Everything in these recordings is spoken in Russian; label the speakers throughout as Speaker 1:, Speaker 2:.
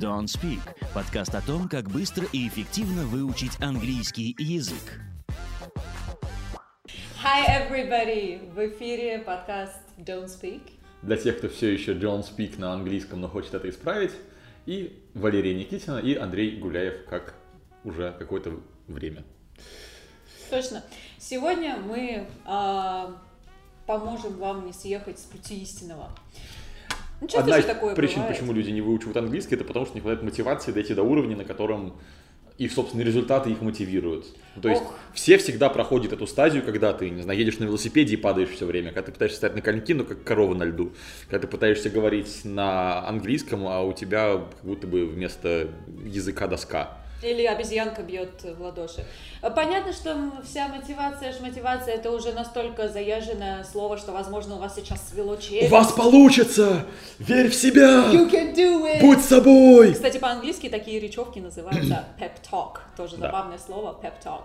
Speaker 1: Don't Speak – подкаст о том, как быстро и эффективно выучить английский язык.
Speaker 2: Hi everybody! В эфире подкаст Don't Speak.
Speaker 3: Для тех, кто все еще Don't Speak на английском, но хочет это исправить, и Валерия Никитина, и Андрей Гуляев, как уже какое-то время.
Speaker 2: Точно. Сегодня мы а, поможем вам не съехать с пути истинного. Ну,
Speaker 3: Одна из
Speaker 2: такое
Speaker 3: причин,
Speaker 2: бывает.
Speaker 3: почему люди не выучивают английский, это потому что не хватает мотивации дойти до уровня, на котором их собственные результаты их мотивируют. То есть
Speaker 2: Ох.
Speaker 3: все всегда проходят эту стадию, когда ты, не знаю, едешь на велосипеде и падаешь все время, когда ты пытаешься стать на коньки, но как корова на льду, когда ты пытаешься говорить на английском, а у тебя как будто бы вместо языка доска.
Speaker 2: Или обезьянка бьет в ладоши. Понятно, что вся мотивация, ж мотивация, это уже настолько заезженное слово, что, возможно, у вас сейчас свело
Speaker 3: У
Speaker 2: челюсть.
Speaker 3: вас получится! Верь в себя!
Speaker 2: You can do it!
Speaker 3: Будь собой!
Speaker 2: Кстати, по-английски такие речевки называются pep talk. Тоже
Speaker 3: Да.
Speaker 2: забавное слово pep talk.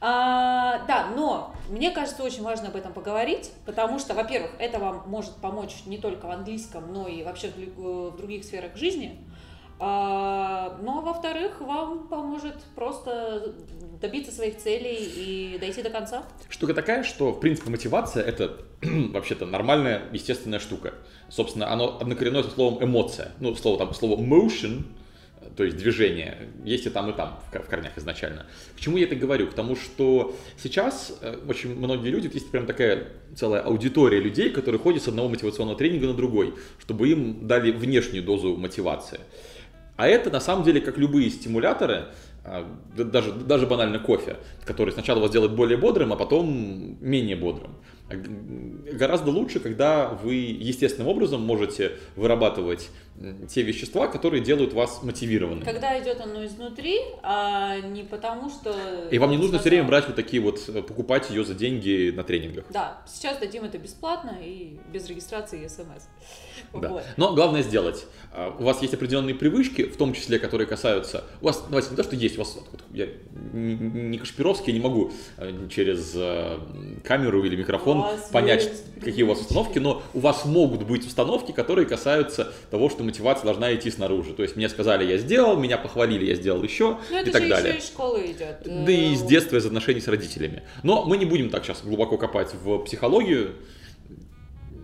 Speaker 2: А, да, но мне кажется, очень важно об этом поговорить, потому что, во-первых, это вам может помочь не только в английском, но и вообще в в других сферах жизни. А, ну, а во-вторых, вам поможет просто добиться своих целей и дойти до конца.
Speaker 3: Штука такая, что, в принципе, мотивация — это вообще-то нормальная, естественная штука. Собственно, оно однокоренное со словом эмоция. Ну, слово там, слово motion, то есть движение, есть и там, и там в корнях изначально. К чему я это говорю? К тому, что сейчас э, очень многие люди, есть прям такая целая аудитория людей, которые ходят с одного мотивационного тренинга на другой, чтобы им дали внешнюю дозу мотивации. А это на самом деле, как любые стимуляторы, а, да- даже, даже банально кофе, который сначала вас делает более бодрым, а потом менее бодрым. Гораздо лучше, когда вы естественным образом можете вырабатывать те вещества, которые делают вас мотивированными.
Speaker 2: Когда идет оно изнутри, а не потому что...
Speaker 3: И вам не нужно все время брать вот такие вот, э, покупать ее за деньги на тренингах.
Speaker 2: Да, сейчас дадим это бесплатно и без регистрации и смс.
Speaker 3: Да.
Speaker 2: Вот.
Speaker 3: Но главное сделать. А, У вас есть определенные привычки, в том числе, которые касаются... У вас, давайте, не то, что есть, у вас... вот Я не Кашпировский, я не могу э, через э, камеру или микрофон понять,
Speaker 2: есть
Speaker 3: какие у вас установки, но у вас могут быть установки, которые касаются того, что мотивация должна идти снаружи. То есть мне сказали, я сделал, меня похвалили, я сделал еще
Speaker 2: Ну, это
Speaker 3: и так
Speaker 2: же
Speaker 3: далее.
Speaker 2: еще из школы идет.
Speaker 3: Да и из детства, из отношений с родителями. Но мы не будем так сейчас глубоко копать в психологию.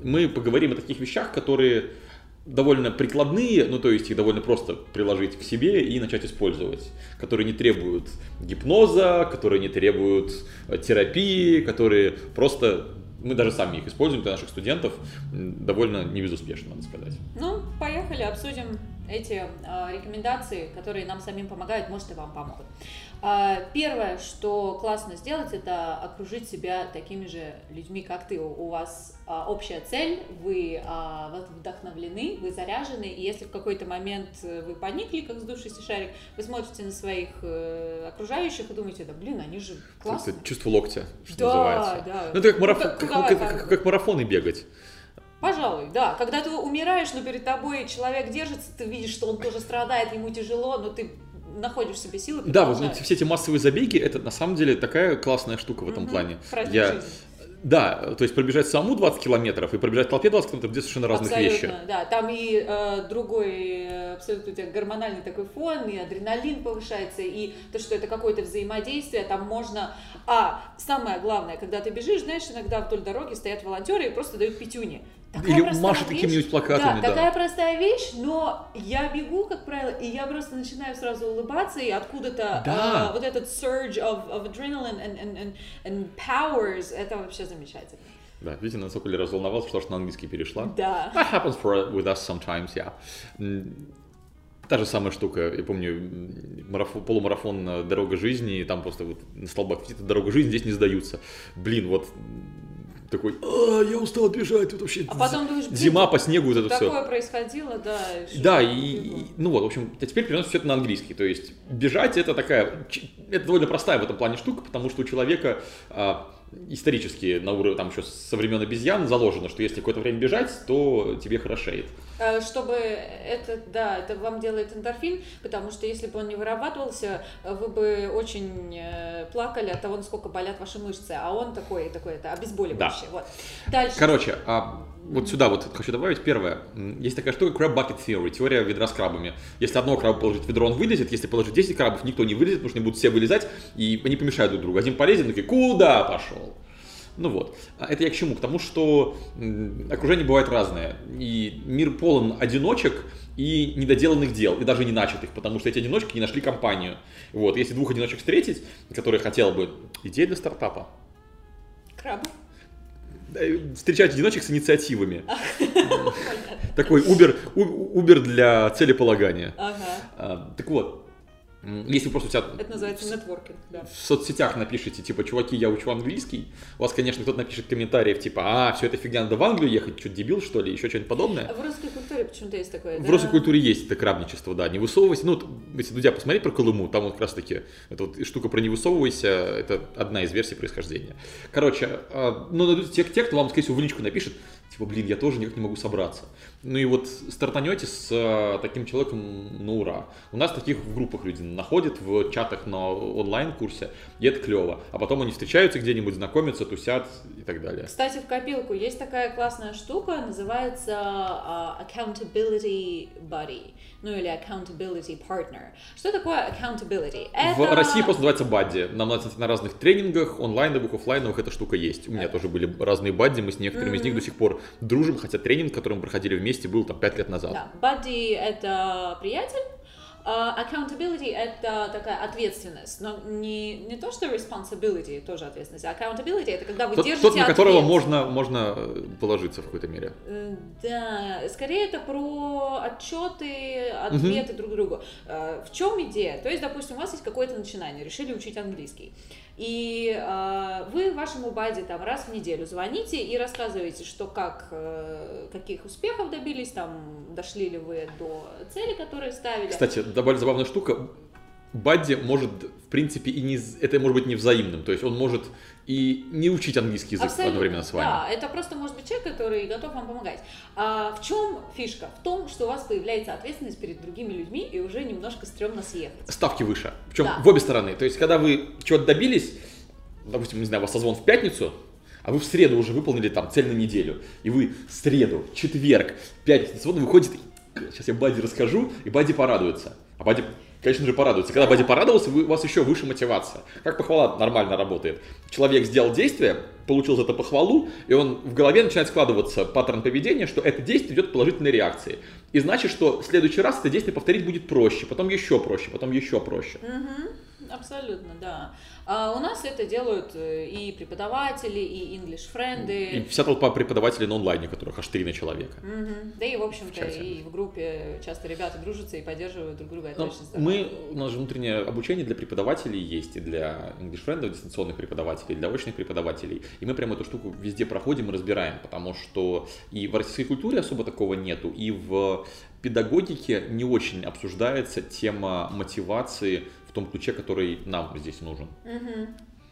Speaker 3: Мы поговорим о таких вещах, которые довольно прикладные, ну то есть их довольно просто приложить к себе и начать использовать, которые не требуют гипноза, которые не требуют терапии, которые просто мы даже сами их используем для наших студентов довольно не безуспешно, надо сказать.
Speaker 2: Ну, поехали, обсудим эти а, рекомендации, которые нам самим помогают, может и вам помогут. А, первое, что классно сделать, это окружить себя такими же людьми, как ты. У вас а, общая цель, вы вдохновлены, вы заряжены, и если в какой-то момент э, вы поникли, как сдувшийся шарик, вы смотрите на своих э, окружающих и думаете, да блин, они же классные.
Speaker 3: Это чувство локтя, что
Speaker 2: Да,
Speaker 3: называется.
Speaker 2: да.
Speaker 3: Ну это как,
Speaker 2: Ну,
Speaker 3: марафон,
Speaker 2: как-
Speaker 3: как, как- как марафоны бегать.
Speaker 2: Пожалуй, да. Когда ты умираешь, но перед тобой человек держится, ты видишь, что он тоже страдает, ему тяжело, но ты находишь себе силы.
Speaker 3: Да, вот
Speaker 2: продолжаешь.
Speaker 3: все эти массовые забеги, это на самом деле такая классная штука в этом
Speaker 2: Мгм.
Speaker 3: плане. Я, да, то есть пробежать самому 20 километров и пробежать в толпе 20 километров, две совершенно разных
Speaker 2: Абсолютно,
Speaker 3: вещи.
Speaker 2: да. Там и э, другой, э, абсолютно у тебя гормональный такой фон, и адреналин повышается, и то, что это какое-то взаимодействие, там можно... А, самое главное, когда ты бежишь, знаешь, иногда вдоль дороги стоят волонтеры и просто дают пятюни. Такая
Speaker 3: Или
Speaker 2: вещь.
Speaker 3: какими-нибудь плакатами,
Speaker 2: Да,
Speaker 3: да.
Speaker 2: такая простая вещь, но я бегу, как правило, и я просто начинаю сразу улыбаться, и откуда-то
Speaker 3: Да.
Speaker 2: а, вот этот surge of, of adrenaline and, and, and, and powers, это вообще замечательно.
Speaker 3: Да, видите, насколько ли разволновался, потому что на английский перешла.
Speaker 2: Да.
Speaker 3: That happens for, with us sometimes, yeah. Та же самая штука, я помню, марафон, полумарафон э, «Дорога жизни», и там просто вот на столбах «Дорога жизни», здесь не сдаются. Блин, вот такой, «А, я устал бежать, тут вообще
Speaker 2: А потом думаешь,
Speaker 3: зима по снегу, вот это все.
Speaker 2: Такое происходило, да. и
Speaker 3: Да, и, и- ну вот, в общем, а теперь переносим все это на английский. То есть бежать это такая, это довольно простая в этом плане штука, потому что у человека а, исторически на уровне, там еще со времен обезьян заложено, что если какое-то время бежать, то тебе хорошеет.
Speaker 2: Э, Чтобы это, да, это вам делает эндорфин, потому что если бы он не вырабатывался, вы бы очень э, плакали от того, насколько болят ваши мышцы, а он такой, такой, это обезболивающий. Вот. Дальше.
Speaker 3: Короче, а, вот сюда вот хочу добавить. Первое. Есть такая штука crab bucket theory, теория ведра с крабами. Если одного краба положить в ведро, он вылезет. Если положить 10 крабов, никто не вылезет, потому что они будут все вылезать, и они помешают друг другу. Один полезет, такой, куда пошел? Ну вот. А Это я к чему? К тому, что окружение бывает разное. И мир полон одиночек и недоделанных дел, и даже не начатых, потому что эти одиночки не нашли компанию. Вот. Если двух одиночек встретить, которые хотел бы... Идея для стартапа. Э, Встречать одиночек с инициативами. Такой Uber, Uber для целеполагания.
Speaker 2: Ага.
Speaker 3: А, Так вот, если вы просто у себя
Speaker 2: Это называется нетворкинг, да.
Speaker 3: в соцсетях напишите, типа, чуваки, я учу английский, у вас, конечно, кто-то напишет комментариев, типа, а, все это фигня, надо в Англию ехать, что, дебил, что ли, еще что-нибудь подобное.
Speaker 2: А в русской культуре почему-то есть такое,
Speaker 3: В
Speaker 2: да?
Speaker 3: русской культуре есть это крабничество, да, не высовывайся. Ну, если Дудя посмотреть про Колыму, там вот как раз таки, эта вот штука про не высовывайся, это одна из версий происхождения. Короче, а, ну, найдутся те, те, кто вам, скорее всего, в личку напишет, типа, блин, я тоже никак не могу собраться. Ну и вот стартанете с а, таким человеком на ура. У нас таких в группах люди находят, в чатах на онлайн-курсе, и это клево. А потом они встречаются где-нибудь, знакомятся, тусят и так далее.
Speaker 2: Кстати, в копилку есть такая классная штука, называется а, accountability buddy, ну или accountability partner. Что такое accountability?
Speaker 3: В
Speaker 2: Это-
Speaker 3: России просто называется бадди. Нам на, на разных тренингах, онлайновых, оффлайновых эта штука есть. У меня тоже были разные бадди, мы с некоторыми из них до сих пор дружим, хотя тренинг, который мы проходили вместе, был там 5 лет назад.
Speaker 2: Да, buddy это приятель, а accountability это такая ответственность, но не, не то, что responsibility тоже ответственность, а accountability это когда вы
Speaker 3: Тот,
Speaker 2: держите
Speaker 3: тот, на которого
Speaker 2: ответ.
Speaker 3: можно, можно э, положиться в какой-то мере.
Speaker 2: Э, Да, скорее это про отчеты, ответы друг другу. Э, В чем идея? То есть, допустим, у вас есть какое-то начинание, решили учить английский. И э, вы вашему баде там раз в неделю звоните и рассказываете, что как, э, каких успехов добились, там, дошли ли вы до цели, которые ставили.
Speaker 3: Кстати, довольно забавная штука. Бадди может, принципе, и не, это может быть не взаимным. То есть он может и не учить английский язык
Speaker 2: Абсолютно,
Speaker 3: одновременно с вами.
Speaker 2: Да, это просто может быть человек, который готов вам помогать. А в чем фишка? В том, что у вас появляется ответственность перед другими людьми и уже немножко стрёмно съехать.
Speaker 3: ставки выше. Причем
Speaker 2: Да.
Speaker 3: в обе стороны. То есть, когда вы чего-то добились, допустим, не знаю, у вас созвон в пятницу, а вы в среду уже выполнили там цель на неделю, и вы среду, четверг, пятницу, созвон выходит, сейчас я Бади расскажу, и Бади порадуется. А Бади, конечно же, порадуется. Когда Бади порадовался, у вас еще выше мотивация. Как похвала нормально работает. Человек сделал действие, получил за это похвалу, и он в голове начинает складываться паттерн поведения, что это действие идет положительной реакции. И значит, что в следующий раз это действие повторить будет проще, потом еще проще, потом еще проще.
Speaker 2: Мгм, абсолютно, да. А у нас это делают э, и преподаватели, и English
Speaker 3: И
Speaker 2: френды.
Speaker 3: вся толпа преподавателей на онлайне, которых аж три на человека.
Speaker 2: Мгм. Да и, в общем-то,
Speaker 3: чате.
Speaker 2: и в группе часто ребята дружатся и поддерживают друг друга. Это
Speaker 3: Ну,
Speaker 2: очень
Speaker 3: мы, у нас же внутреннее обучение для преподавателей есть, и для English Friend, дистанционных преподавателей, и для очных преподавателей. И мы прям эту штуку везде проходим и разбираем, потому что и в российской культуре особо такого нету, и в педагогике не очень обсуждается тема мотивации в том ключе, который нам здесь нужен.
Speaker 2: Мгм.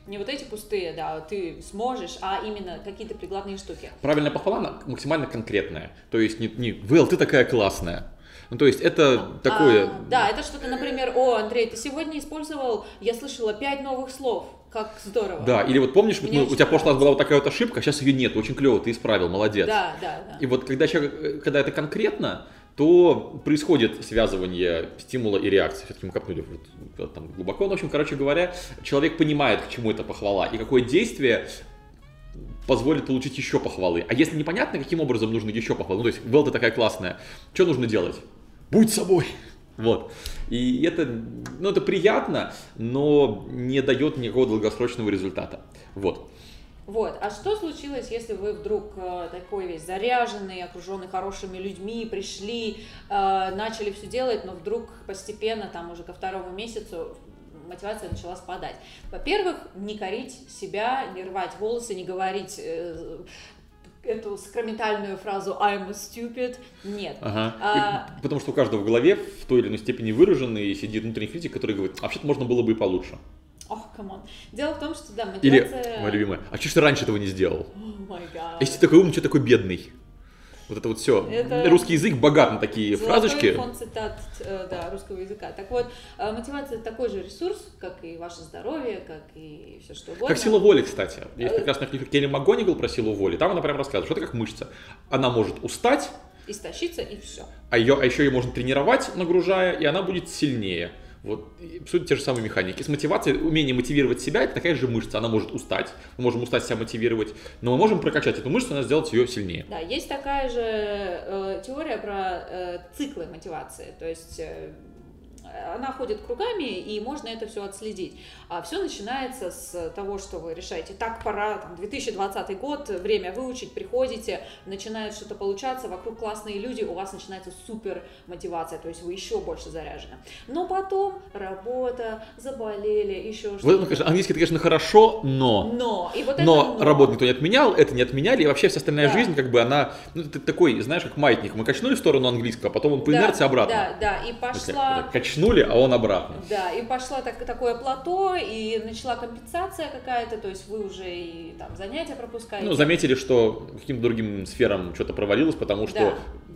Speaker 2: Не вот эти пустые, да, ты сможешь, а именно какие-то прикладные штуки.
Speaker 3: Правильная похвала максимально конкретная. То есть не, не «Вэл, ты такая классная». Ну, то есть это такое...
Speaker 2: А, да, это что-то, например, о, Андрей, ты сегодня использовал, я слышала, пять новых слов. Как здорово.
Speaker 3: Да, или вот помнишь,
Speaker 2: Мне
Speaker 3: мы- у тебя в прошлый раз была вот такая вот ошибка, а сейчас ее нет, очень клево, ты исправил, молодец.
Speaker 2: Да, да, да.
Speaker 3: И вот когда, человек, э, когда это конкретно, то происходит связывание стимула и реакции. Все-таки мы копнули вот, там глубоко. Но, в общем, короче говоря, человек понимает, к чему это похвала и какое действие позволит получить еще похвалы. А если непонятно, каким образом нужно еще похвалы, ну, то есть, Вэл, ты такая классная, что нужно делать? Будь собой! Вот. И это, ну, это приятно, но не дает никакого долгосрочного результата. Вот.
Speaker 2: Вот, а что случилось, если вы вдруг э, такой весь заряженный, окруженный хорошими людьми, пришли, э, начали все делать, но вдруг постепенно, там уже ко второму месяцу, мотивация начала спадать. Во-первых, не корить себя, не рвать волосы, не говорить э, эту сакраментальную фразу I'm stupid. Нет.
Speaker 3: Ага.
Speaker 2: А-
Speaker 3: И потому что у каждого в голове в той или иной степени выраженный сидит внутренний критик, который говорит, а вообще-то можно было бы и получше.
Speaker 2: Ох, come on. Дело в том, что, да,
Speaker 3: Или,
Speaker 2: мотивация...
Speaker 3: моя любимая, а что ж ты раньше этого не сделал?
Speaker 2: Гад.
Speaker 3: Если ты такой умный, что такой бедный? Вот это вот все.
Speaker 2: Это
Speaker 3: Русский язык богат на такие
Speaker 2: Золотой
Speaker 3: фразочки.
Speaker 2: фонд цитат э, да, русского языка. Так вот, э, мотивация такой же ресурс, как и ваше здоровье, как и все что угодно.
Speaker 3: Как сила воли, кстати. Есть
Speaker 2: Э,
Speaker 3: прекрасная книга Келли МакГонигал про силу воли. Там она прям рассказывает, что это как мышца. Она может устать,
Speaker 2: Истощиться и все.
Speaker 3: а, ее, а еще ее можно тренировать, нагружая, и она будет сильнее. Вот, сути, те же самые механики. С мотивацией, умение мотивировать себя, это такая же мышца. Она может устать, мы можем устать себя мотивировать, но мы можем прокачать эту мышцу, она сделать ее сильнее.
Speaker 2: Да, есть такая же э, теория про э, циклы мотивации. То есть э, она ходит кругами, и можно это все отследить. А все начинается с того, что вы решаете, так, пора, там, 2020 год, время выучить, приходите, начинает что-то получаться, вокруг классные люди, у вас начинается супер мотивация, то есть вы еще больше заряжены. Но потом работа, заболели, еще
Speaker 3: Вот,
Speaker 2: что-то.
Speaker 3: ну, конечно, английский, это, конечно, хорошо, но...
Speaker 2: Но, и вот
Speaker 3: Но
Speaker 2: это
Speaker 3: работу никто не отменял, это не отменяли, и вообще вся остальная
Speaker 2: Да.
Speaker 3: жизнь, как бы она, ну, ты такой, знаешь, как маятник. Мы качнули в сторону английского, а потом он по
Speaker 2: Да,
Speaker 3: инерции обратно.
Speaker 2: Да, да, и пошла...
Speaker 3: вот так Качнули, а он обратно.
Speaker 2: Да, и пошла так, такое плато, и начала компенсация какая-то, то есть вы уже и там занятия пропускаете.
Speaker 3: Ну, заметили, что каким-то другим сферам что-то провалилось, потому что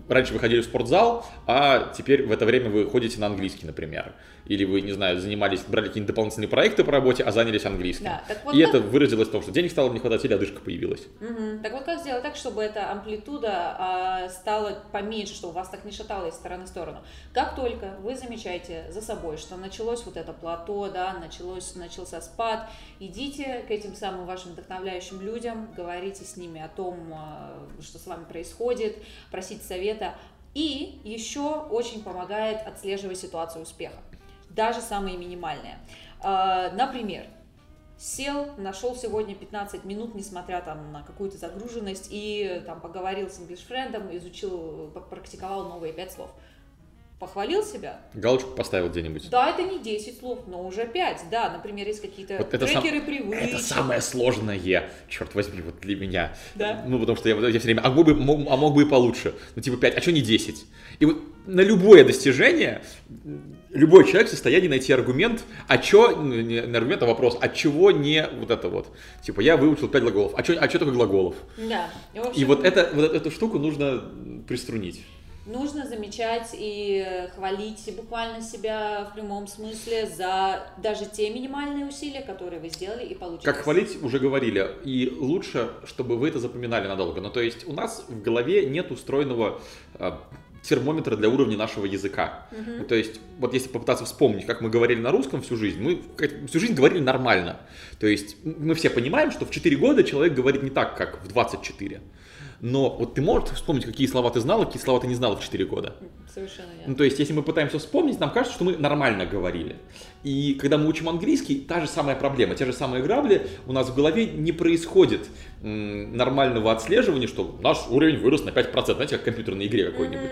Speaker 2: Да.
Speaker 3: раньше вы ходили в спортзал, а теперь в это время вы ходите на английский, например. Или вы, не знаю, занимались, брали какие-нибудь дополнительные проекты по работе, а занялись английским.
Speaker 2: Да, так вот
Speaker 3: и
Speaker 2: как-
Speaker 3: это выразилось в том, что денег стало не хватать или одышка появилась.
Speaker 2: Мгм. Так вот как сделать так, чтобы эта амплитуда а, стала поменьше, чтобы у вас так не шатало из стороны в сторону? Как только вы замечаете за собой, что началось вот это плато, да, началось, начался спад, идите к этим самым вашим вдохновляющим людям, говорите с ними о том, а, что с вами происходит, просите совета. И еще очень помогает отслеживать ситуацию успеха, даже самые минимальные. А, Например, сел, нашел сегодня 15 минут, несмотря там на какую-то загруженность, и там поговорил с English френдом, изучил, попрактиковал новые 5 слов. Похвалил себя?
Speaker 3: Галочку поставил где-нибудь.
Speaker 2: Да, это не 10 слов, но уже 5. Да, например, есть какие-то
Speaker 3: Вот это сам-
Speaker 2: трекеры привычек.
Speaker 3: Это самое сложное, черт возьми, вот для меня.
Speaker 2: Да.
Speaker 3: Ну, потому что я, я все время, а мог, бы, мог, а мог бы и получше. Ну, типа 5, а что не 10? И вот на любое достижение любой человек в состоянии найти аргумент, а чё, не не аргумент, а вопрос, а чего не вот это вот. Типа, я выучил 5 глаголов, а чё, а чё только глаголов?
Speaker 2: Да. И, в
Speaker 3: И
Speaker 2: общем,
Speaker 3: вот, это, вот эту штуку нужно приструнить.
Speaker 2: Нужно замечать и хвалить буквально себя в прямом смысле за даже те минимальные усилия, которые вы сделали и получилось.
Speaker 3: Как хвалить, уже говорили. И лучше, чтобы вы это запоминали надолго. Ну, то есть у нас в голове нет устроенного термометра для уровня нашего языка. Ну, то есть, вот если попытаться вспомнить, как мы говорили на русском всю жизнь, мы всю жизнь говорили нормально. То есть мы все понимаем, что в 4 года человек говорит не так, как в 24. Но вот ты можешь вспомнить, какие слова ты знал, а какие слова ты не знал в 4 года?
Speaker 2: Совершенно
Speaker 3: Ну,
Speaker 2: верно.
Speaker 3: то есть, если мы пытаемся вспомнить, нам кажется, что мы нормально говорили. И когда мы учим английский, та же самая проблема, те же самые грабли, у нас в голове не происходит нормального отслеживания, что наш уровень вырос на 5%, знаете, как в компьютерной игре какой-нибудь.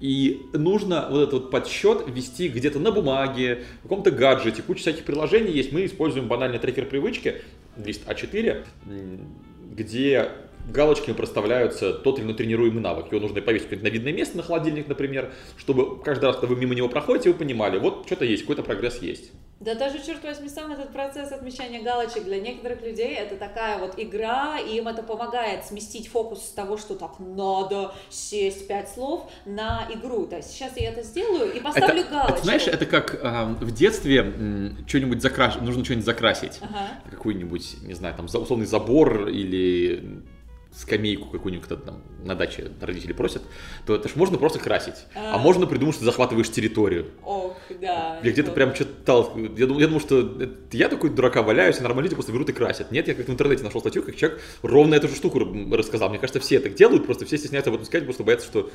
Speaker 3: И нужно вот этот вот подсчет вести где-то на бумаге, в каком-то гаджете, куча всяких приложений есть. Мы используем банальный трекер привычки, лист А4, м, где галочками проставляются тот или иной тренируемый навык. Его нужно повесить на видное место, на холодильник, например, чтобы каждый раз, когда вы мимо него проходите, вы понимали, вот что-то есть, какой-то прогресс есть.
Speaker 2: Да даже, черт возьми, сам этот процесс отмечания галочек для некоторых людей это такая вот игра, и им это помогает сместить фокус с того, что так надо сесть пять слов на игру. То есть сейчас я это сделаю и поставлю
Speaker 3: это,
Speaker 2: галочку.
Speaker 3: это, знаешь, это как а, в детстве что-нибудь закраш... нужно что-нибудь закрасить.
Speaker 2: Ага.
Speaker 3: Какой-нибудь, не знаю, там условный забор или скамейку какую-нибудь кто-то там на даче родители просят, то это ж можно просто красить. А,
Speaker 2: А.
Speaker 3: можно придумать, что ты захватываешь территорию.
Speaker 2: Ох, да.
Speaker 3: Я где-то прям читал, я думал, я думал, что я такой дурака валяюсь, а нормальные люди просто берут и красят. Нет, я как в интернете нашел статью, как человек ровно эту же штуку рассказал. Мне кажется, все так делают, просто все стесняются об этом сказать, просто боятся, что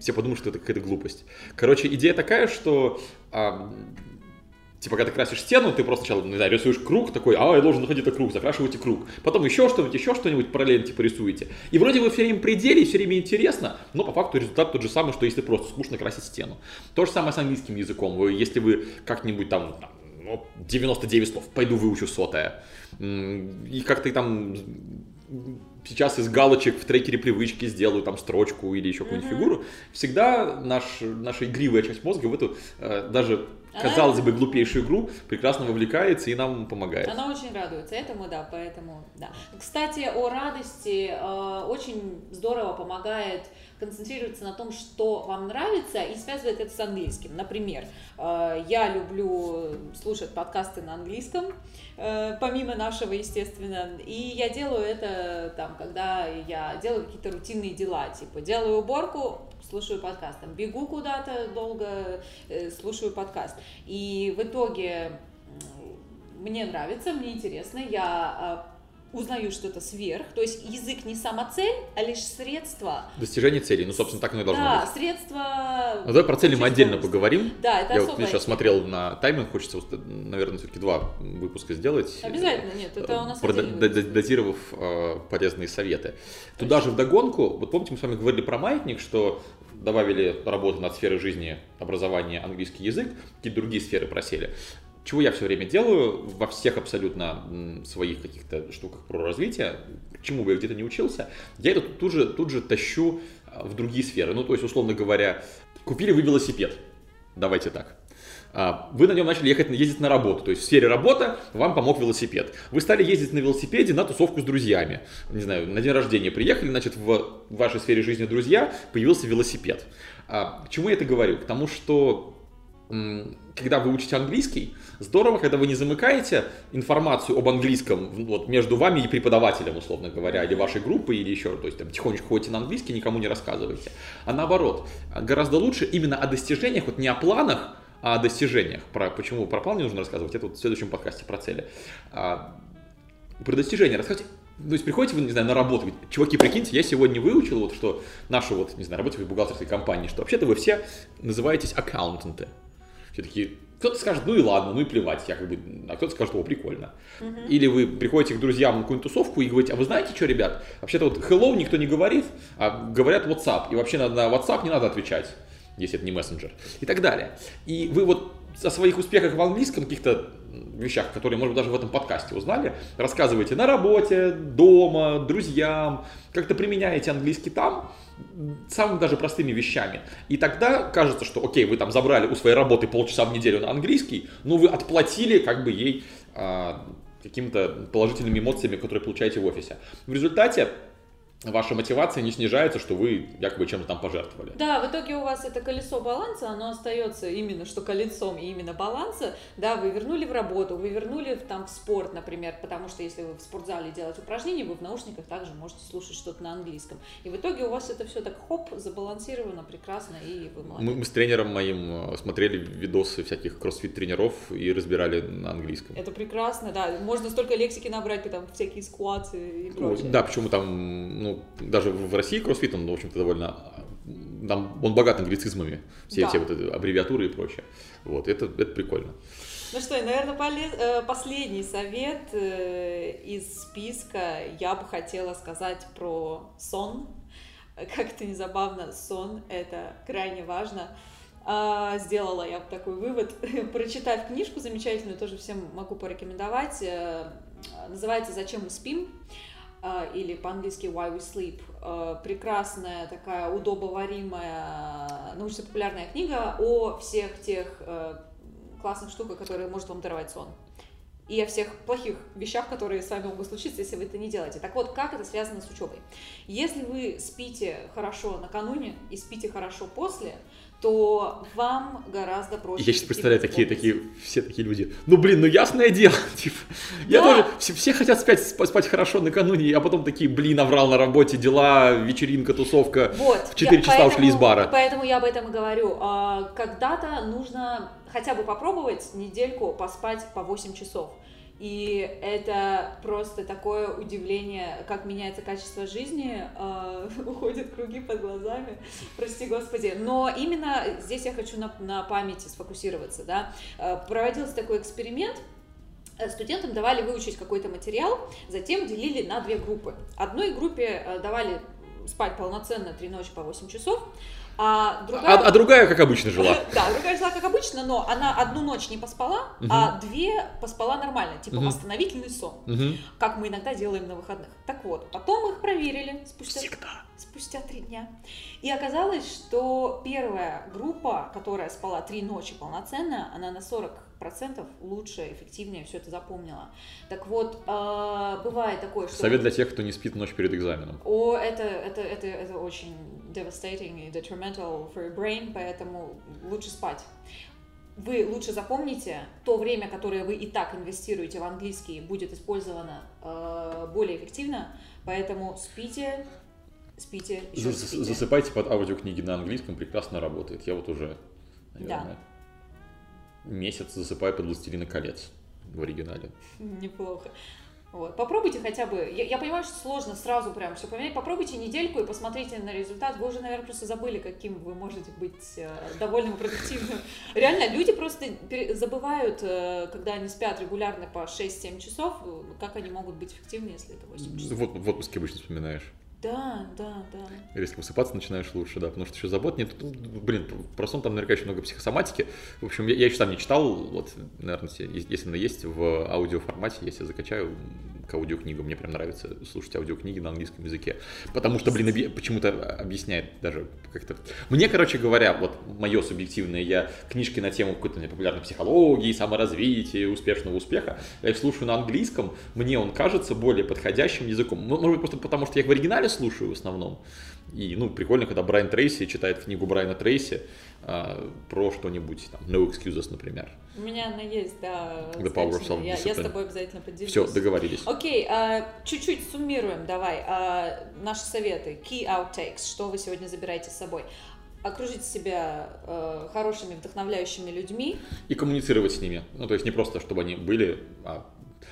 Speaker 3: все подумают, что это какая-то глупость. Короче, идея такая, что а, Типа, когда ты красишь стену, ты просто сначала, не знаю, рисуешь круг такой, а, я должен находить этот круг, закрашиваете круг. Потом еще что-нибудь, еще что-нибудь параллельно типа рисуете. И вроде бы все время при деле, все время интересно, но по факту результат тот же самый, что если просто скучно красить стену. То же самое с английским языком. Вы, если вы как-нибудь там, ну, 99 слов, пойду выучу сотое. И как-то там сейчас из галочек в трекере привычки сделаю там строчку или еще какую-нибудь mm-hmm. фигуру, всегда наш, наша игривая часть мозга в эту э, даже. Казалось бы, глупейшую игру прекрасно вовлекается и нам помогает.
Speaker 2: Она очень радуется этому, да, поэтому, да. Кстати, о радости э, очень здорово помогает концентрироваться на том, что вам нравится, и связывать это с английским. Например, э, я люблю слушать подкасты на английском, э, помимо нашего, естественно, и я делаю это там, когда я делаю какие-то рутинные дела, типа делаю уборку, слушаю подкаст, там бегу куда-то долго, э, слушаю подкаст. И в итоге мне нравится, мне интересно, я а, узнаю что-то сверх, то есть язык не сама цель, а лишь средство.
Speaker 3: Достижение цели, ну, собственно, так оно и должно
Speaker 2: да,
Speaker 3: быть.
Speaker 2: Да, средство...
Speaker 3: Ну, давай про цели мы отдельно поговорим.
Speaker 2: Да, это
Speaker 3: Я вот сейчас смотрел на тайминг, хочется, наверное, все-таки два выпуска сделать.
Speaker 2: Обязательно, нет, это у нас
Speaker 3: про Дозировав э, полезные советы. Туда же вдогонку, вот помните, мы с вами говорили про маятник, что добавили работу над сферой жизни, образования, английский язык, какие-то другие сферы просели чего я все время делаю во всех абсолютно своих каких-то штуках про развитие, чему бы я где-то не учился, я это тут же, тут же тащу а, в другие сферы. Ну, то есть, условно говоря, купили вы велосипед, давайте так. А, вы на нем начали ехать, ездить на работу, то есть в сфере работы вам помог велосипед. Вы стали ездить на велосипеде на тусовку с друзьями. Не знаю, на день рождения приехали, значит, в вашей сфере жизни друзья появился велосипед. А, к чему я это говорю? К тому, что когда вы учите английский, здорово, когда вы не замыкаете информацию об английском вот, между вами и преподавателем, условно говоря, или вашей группой, или еще, то есть там тихонечко ходите на английский, никому не рассказываете. А наоборот, гораздо лучше именно о достижениях, вот не о планах, а о достижениях. Про, почему про план не нужно рассказывать, это вот в следующем подкасте про цели. А, про достижения рассказывайте то есть приходите вы, не знаю, на работу, говорите, чуваки, прикиньте, я сегодня выучил, вот, что нашу вот, не знаю, работаю в бухгалтерской компании, что вообще-то вы все называетесь аккаунтанты. Все такие, кто-то скажет, ну и ладно, ну и плевать, я как бы, а кто-то скажет, о, прикольно. Uh-huh. Или вы приходите к друзьям на какую-нибудь тусовку и говорите, а вы знаете что, ребят, вообще-то вот hello никто не говорит, а говорят WhatsApp, и вообще на WhatsApp не надо отвечать, если это не мессенджер, и так далее. И вы вот о своих успехах в английском, каких-то вещах, которые, может быть, даже в этом подкасте узнали, рассказываете на работе, дома, друзьям, как-то применяете английский там, самыми даже простыми вещами. И тогда кажется, что, окей, вы там забрали у своей работы полчаса в неделю на английский, но вы отплатили как бы ей а, какими-то положительными эмоциями, которые получаете в офисе. В результате ваша мотивация не снижается, что вы якобы чем-то там пожертвовали.
Speaker 2: Да, в итоге у вас это колесо баланса, оно остается именно что колесом и именно баланса. Да, вы вернули в работу, вы вернули в, там в спорт, например, потому что если вы в спортзале делаете упражнения, вы в наушниках также можете слушать что-то на английском. И в итоге у вас это все так хоп, забалансировано прекрасно, и вы
Speaker 3: молодец. Мы, мы с тренером моим э, смотрели видосы всяких кроссфит-тренеров и разбирали на английском.
Speaker 2: Это прекрасно, да. Можно столько лексики набрать, там всякие скваты и прочее.
Speaker 3: Да, почему там, ну, даже в России кроссфит, он, в общем-то, довольно там, он богат англицизмами, все да. эти вот аббревиатуры и прочее. Вот, это, это прикольно.
Speaker 2: Ну что, наверное, полез... Э, последний совет э, из списка я бы хотела сказать про сон. Как это незабавно, сон – это крайне важно. А, сделала я такой вывод, прочитав книжку замечательную, тоже всем могу порекомендовать. Э, называется «Зачем мы спим?» А, или по-английски Why We Sleep. А, прекрасная такая удобоваримая научно-популярная книга о всех тех э, классных штуках, которые может вам даровать сон. И о всех плохих вещах, которые с вами могут случиться, если вы это не делаете. Так вот, как это связано с учебой? Если вы спите хорошо накануне и спите хорошо после, то вам гораздо проще.
Speaker 3: Я сейчас представляю такие, такие, все такие люди. Ну блин, ну ясное дело, типа, я да. тоже, все, все хотят спать, спать хорошо накануне, а потом такие, блин, наврал на работе, дела, вечеринка, тусовка,
Speaker 2: вот,
Speaker 3: в 4 я, часа
Speaker 2: поэтому,
Speaker 3: ушли из бара.
Speaker 2: Поэтому я об этом и говорю. А, когда-то нужно хотя бы попробовать недельку поспать по 8 часов. И это просто такое удивление, как меняется качество жизни, э, уходят круги под глазами, прости господи. Но именно здесь я хочу на, на памяти сфокусироваться. Да? Э, проводился такой эксперимент, э, студентам давали выучить какой-то материал, затем делили на две группы. Одной группе э, давали спать полноценно три ночи по 8 часов, А
Speaker 3: А,
Speaker 2: другая...
Speaker 3: а другая, как обычно, жила.
Speaker 2: Да, другая жила как обычно, но она одну ночь не поспала, а две поспала нормально, типа
Speaker 3: Мгм.
Speaker 2: восстановительный сон, как мы иногда делаем на выходных. Так вот, потом их проверили спустя,
Speaker 3: Всегда.
Speaker 2: спустя три дня. И оказалось, что первая группа, которая спала три ночи полноценно, она на 40% лучше, эффективнее все это запомнила. Так вот, а, бывает такое, что...
Speaker 3: Совет для тех, кто не спит ночь перед экзаменом.
Speaker 2: О, это, это, это, это очень devastating и detrimental for your brain, поэтому лучше спать. Вы лучше запомните, то время, которое вы и так инвестируете в английский, будет использовано э, более эффективно, поэтому спите, спите, еще
Speaker 3: Зас-
Speaker 2: спите.
Speaker 3: Засыпайте под аудиокниги на английском, прекрасно работает. Я вот уже, наверное, месяц засыпаю под «Властелина колец» в оригинале.
Speaker 2: Неплохо. Вот. Попробуйте хотя бы, я, я понимаю, что сложно сразу прям все поменять, попробуйте недельку и посмотрите на результат. Вы уже, наверное, просто забыли, каким вы можете быть э, довольным и продуктивным. Реально, люди просто забывают, э, когда они спят регулярно по 6-7 часов, э, как они могут быть эффективны, если это 8 часов.
Speaker 3: Вот в отпуске обычно вспоминаешь.
Speaker 2: Да, да, да.
Speaker 3: Резко высыпаться начинаешь лучше, да, потому что еще забот нет. Ну, Блин, про сон там наверняка еще много психосоматики. В общем, я, я еще сам не читал, вот, наверное, если она есть в аудиоформате, если закачаю к аудиокнигам, мне прям нравится слушать аудиокниги на английском языке. Потому что, блин, почему-то объясняет даже как-то... Мне, короче говоря, вот мое субъективное, я книжки на тему какой-то популярной психологии, саморазвития, успешного успеха, я их слушаю на английском, мне он кажется более подходящим языком. Может быть, просто потому, что я их в оригинале слушаю в основном. И, ну, прикольно, когда Брайан Трейси читает книгу Брайана Трейси а, про что-нибудь, там, No Excuses, например.
Speaker 2: У меня она есть, да.
Speaker 3: The Power of
Speaker 2: я, я с тобой обязательно поделюсь.
Speaker 3: Все, договорились.
Speaker 2: Окей, а, чуть-чуть суммируем, давай. а, наши советы, key outtakes, что вы сегодня забираете с собой. Окружите себя э, хорошими, вдохновляющими людьми.
Speaker 3: И коммуницировать с ними. Ну, то есть не просто, чтобы они были, а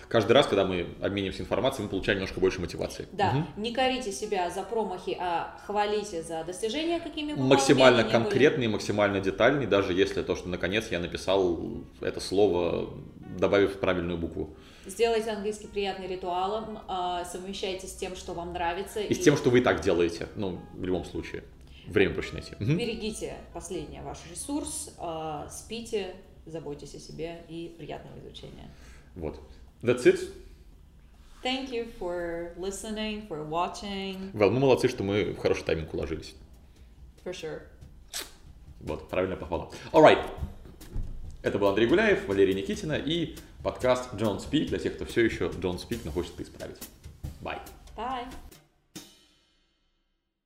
Speaker 3: каждый раз, когда мы обмениваемся информацией, мы получаем немножко больше мотивации.
Speaker 2: Да,
Speaker 3: Мгм.
Speaker 2: не корите себя за промахи, а хвалите за достижения, какими бы
Speaker 3: максимально
Speaker 2: были.
Speaker 3: конкретный, максимально детальный, даже если то, что наконец я написал это слово, добавив правильную букву.
Speaker 2: Сделайте английский приятный ритуалом, а, совмещайте с тем, что вам нравится.
Speaker 3: И с тем, что вы и так делаете, ну, в любом случае. Время проще найти. Мгм.
Speaker 2: Берегите последний ваш ресурс, а, спите, заботьтесь о себе и приятного изучения.
Speaker 3: Вот. That's it.
Speaker 2: Thank you for listening, for watching,
Speaker 3: Well, мы молодцы, что мы в хороший тайминг уложились.
Speaker 2: for sure.
Speaker 3: Вот, правильно похвала. Alright. Это был Андрей Гуляев, Валерий Никитина и подкаст John Speak для тех, кто все еще John Speak, но хочет это исправить. Bye.
Speaker 2: Bye.